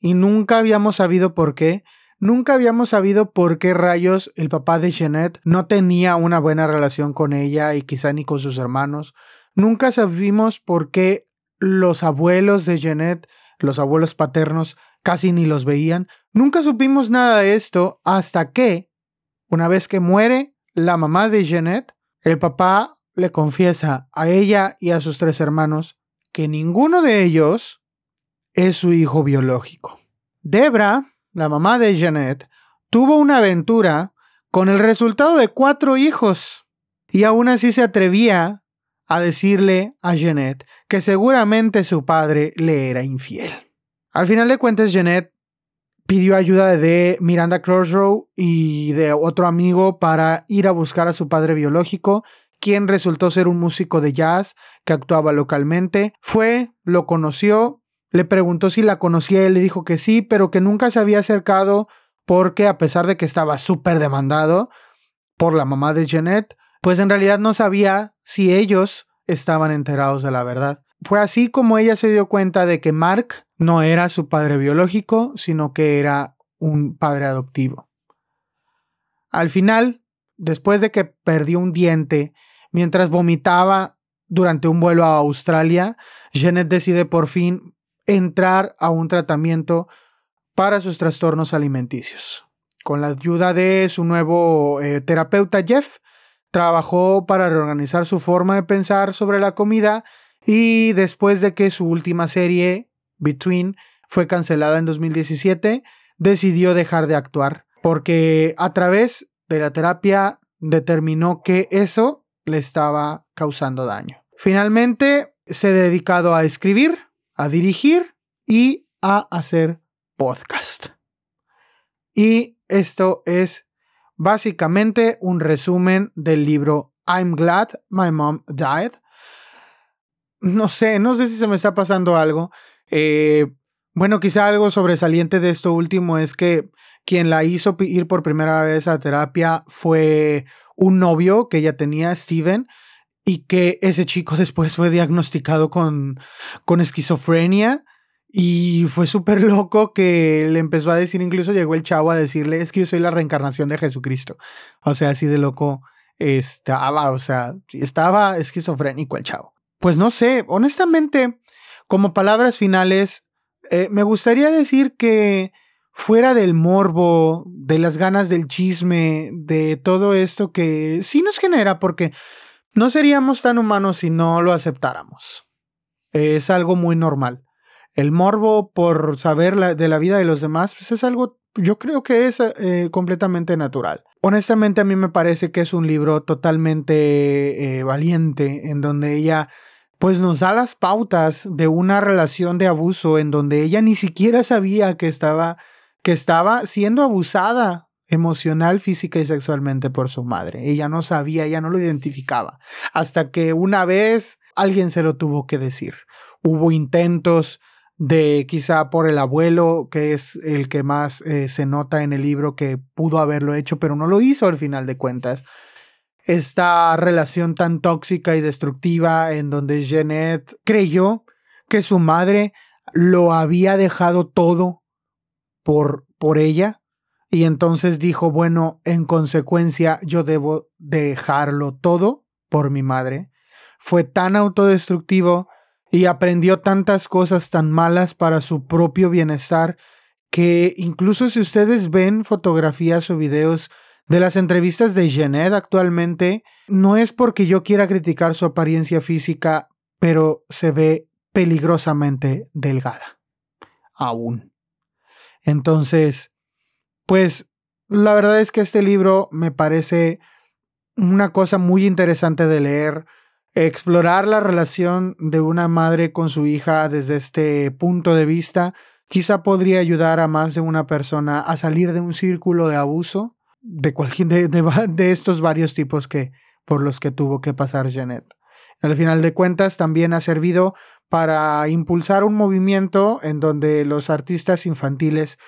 y nunca habíamos sabido por qué. Nunca habíamos sabido por qué rayos el papá de Jeanette no tenía una buena relación con ella y quizá ni con sus hermanos. Nunca sabimos por qué los abuelos de Jeanette, los abuelos paternos, casi ni los veían. Nunca supimos nada de esto hasta que, una vez que muere la mamá de Jeanette, el papá le confiesa a ella y a sus tres hermanos que ninguno de ellos es su hijo biológico. Debra, la mamá de Janet, tuvo una aventura con el resultado de cuatro hijos y aún así se atrevía a decirle a Jeanette que seguramente su padre le era infiel. Al final de cuentas, Jeanette pidió ayuda de Miranda Crossrow y de otro amigo para ir a buscar a su padre biológico, quien resultó ser un músico de jazz que actuaba localmente. Fue, lo conoció, le preguntó si la conocía, él le dijo que sí, pero que nunca se había acercado porque a pesar de que estaba súper demandado por la mamá de Jeanette, pues en realidad no sabía si ellos estaban enterados de la verdad. Fue así como ella se dio cuenta de que Mark no era su padre biológico, sino que era un padre adoptivo. Al final, después de que perdió un diente mientras vomitaba durante un vuelo a Australia, Jeanette decide por fin entrar a un tratamiento para sus trastornos alimenticios. Con la ayuda de su nuevo eh, terapeuta Jeff, trabajó para reorganizar su forma de pensar sobre la comida y después de que su última serie, Between, fue cancelada en 2017, decidió dejar de actuar porque a través de la terapia determinó que eso le estaba causando daño. Finalmente, se ha dedicado a escribir, a dirigir y a hacer podcast. Y esto es básicamente un resumen del libro I'm Glad My Mom Died. No sé, no sé si se me está pasando algo. Eh, bueno, quizá algo sobresaliente de esto último es que quien la hizo ir por primera vez a terapia fue un novio que ella tenía, Steven, y que ese chico después fue diagnosticado con, con esquizofrenia. Y fue súper loco que le empezó a decir, incluso llegó el chavo a decirle, es que yo soy la reencarnación de Jesucristo. O sea, así de loco estaba, o sea, estaba esquizofrénico el chavo. Pues no sé, honestamente, como palabras finales, eh, me gustaría decir que fuera del morbo, de las ganas del chisme, de todo esto que sí nos genera, porque no seríamos tan humanos si no lo aceptáramos. Es algo muy normal el morbo por saber de la vida de los demás, pues es algo, yo creo que es eh, completamente natural. Honestamente a mí me parece que es un libro totalmente eh, valiente, en donde ella pues nos da las pautas de una relación de abuso en donde ella ni siquiera sabía que estaba, que estaba siendo abusada emocional, física y sexualmente por su madre. Ella no sabía, ella no lo identificaba, hasta que una vez alguien se lo tuvo que decir. Hubo intentos de quizá por el abuelo, que es el que más eh, se nota en el libro que pudo haberlo hecho, pero no lo hizo al final de cuentas. Esta relación tan tóxica y destructiva en donde Jeanette creyó que su madre lo había dejado todo por, por ella y entonces dijo, bueno, en consecuencia yo debo dejarlo todo por mi madre. Fue tan autodestructivo y aprendió tantas cosas tan malas para su propio bienestar que incluso si ustedes ven fotografías o videos de las entrevistas de Jeanette actualmente, no es porque yo quiera criticar su apariencia física, pero se ve peligrosamente delgada. Aún. Entonces, pues la verdad es que este libro me parece una cosa muy interesante de leer explorar la relación de una madre con su hija desde este punto de vista quizá podría ayudar a más de una persona a salir de un círculo de abuso de cualquier de, de, estos varios tipos que por los que tuvo que pasar Janet. Al final de cuentas también ha servido para impulsar un movimiento en donde los artistas infantiles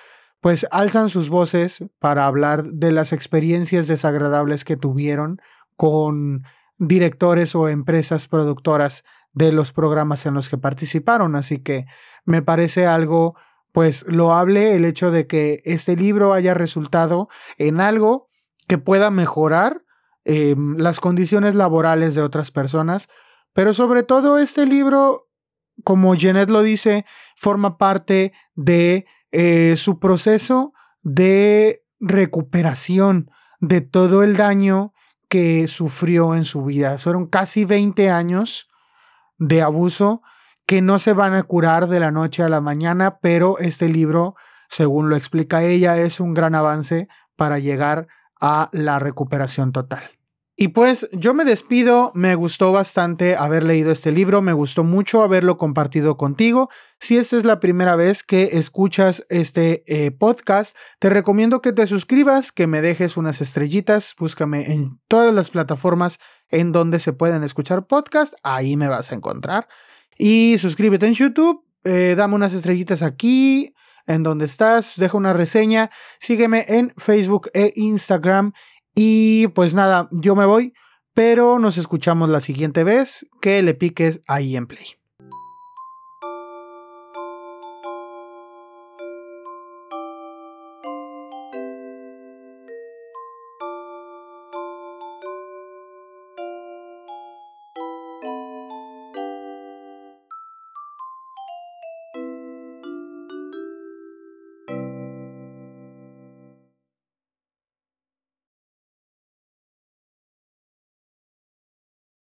pues alzan sus voces para hablar de las experiencias desagradables que tuvieron con directores o empresas productoras de los programas en los que participaron. Así que me parece algo pues loable el hecho de que este libro haya resultado en algo que pueda mejorar em, las condiciones laborales de otras personas, pero sobre todo este libro, como Jeanette lo dice, forma parte de eh, su proceso de recuperación de todo el daño que sufrió en su vida. Fueron casi 20 años de abuso que no se van a curar de la noche a la mañana, pero este libro, según lo explica ella, es un gran avance para llegar a la recuperación total. Y pues yo me despido, me gustó bastante haber leído este libro, me gustó mucho haberlo compartido contigo. Si esta es la primera vez que escuchas este eh, podcast, te recomiendo que te suscribas, que me dejes unas estrellitas, búscame en todas las plataformas en donde se pueden escuchar podcasts, ahí me vas a encontrar. Y suscríbete en YouTube, eh, dame unas estrellitas aquí, en donde estás, deja una reseña, sígueme en Facebook e Instagram y pues nada, yo me voy, pero nos escuchamos la siguiente vez que le piques ahí en play.